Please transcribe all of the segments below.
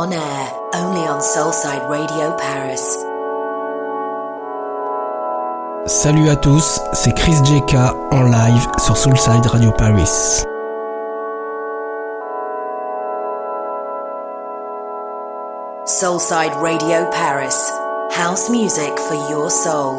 on air, only on Soulside Radio Paris. Salut à tous, c'est Chris JK en live sur Soulside Radio Paris. Soulside Radio Paris, house music for your soul.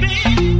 Baby.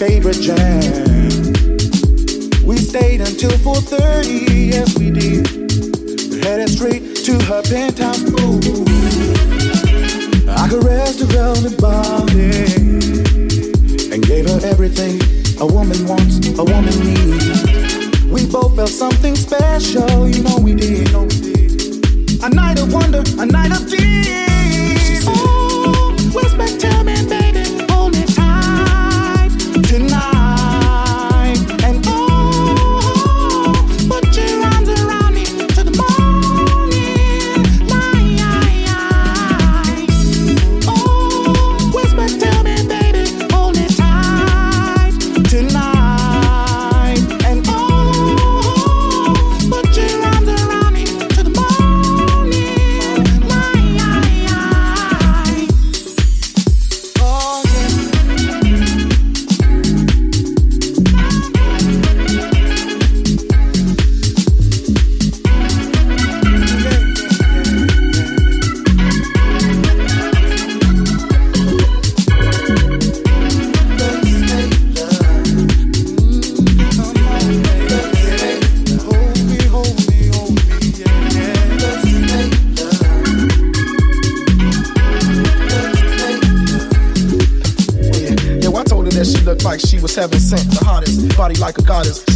favorite jam. We stayed until 4:30, yes we did. Headed straight to her penthouse. Ooh, I caressed her velvet body and gave her everything a woman wants, a woman needs. We both felt something special, you know we did. Know we did. A night of wonder, a night of dreams.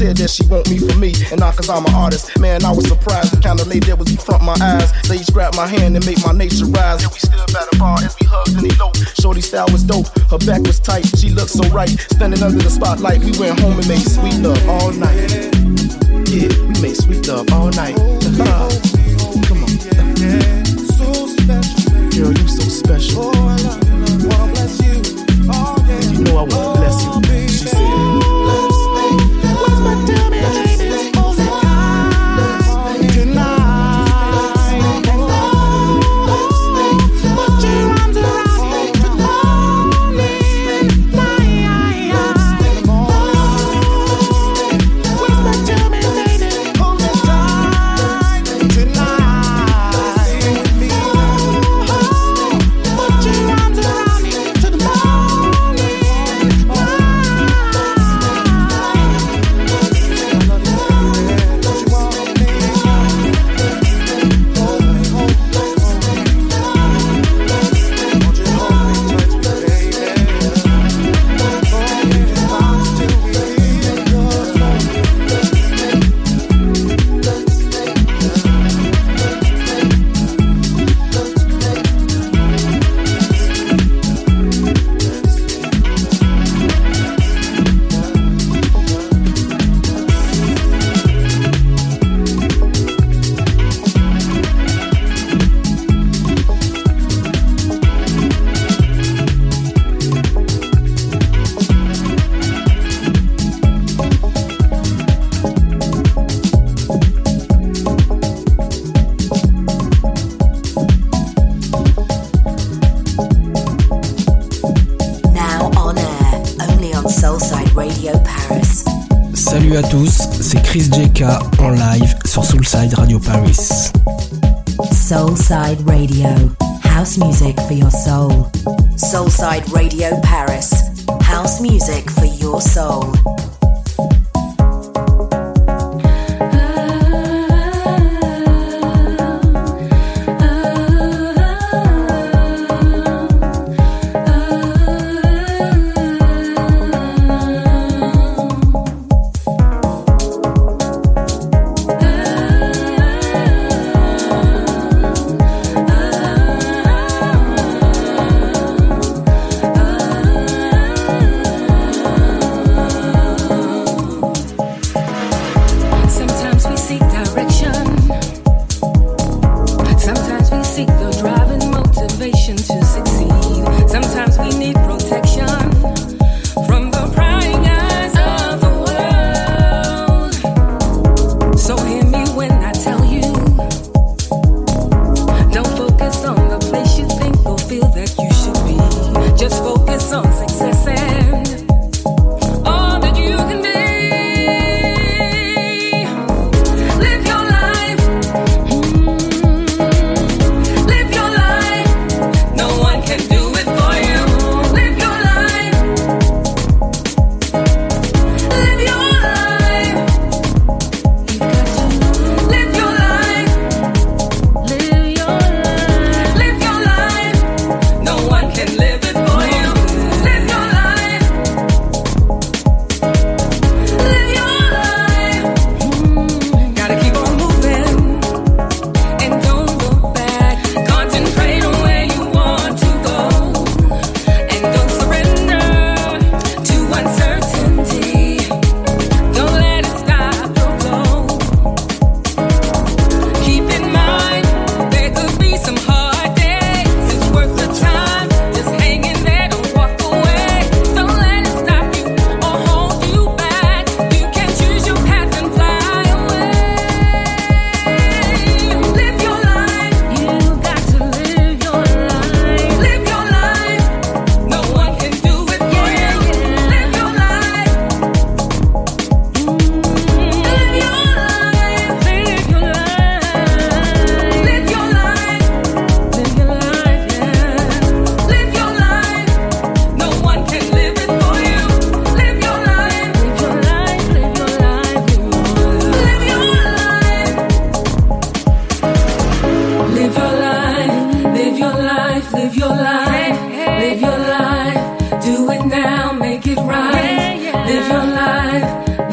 said that she want me for me, and not cause I'm an artist. Man, I was surprised the kind of lady that was in front my eyes. They grabbed my hand and made my nature rise. And we stood by the bar as we hugged and eloped. Shorty style was dope, her back was tight, she looked so right. Standing under the spotlight, we went home and made sweet love all night. Yeah, we made sweet love all night. Uh-huh.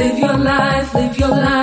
Live your life.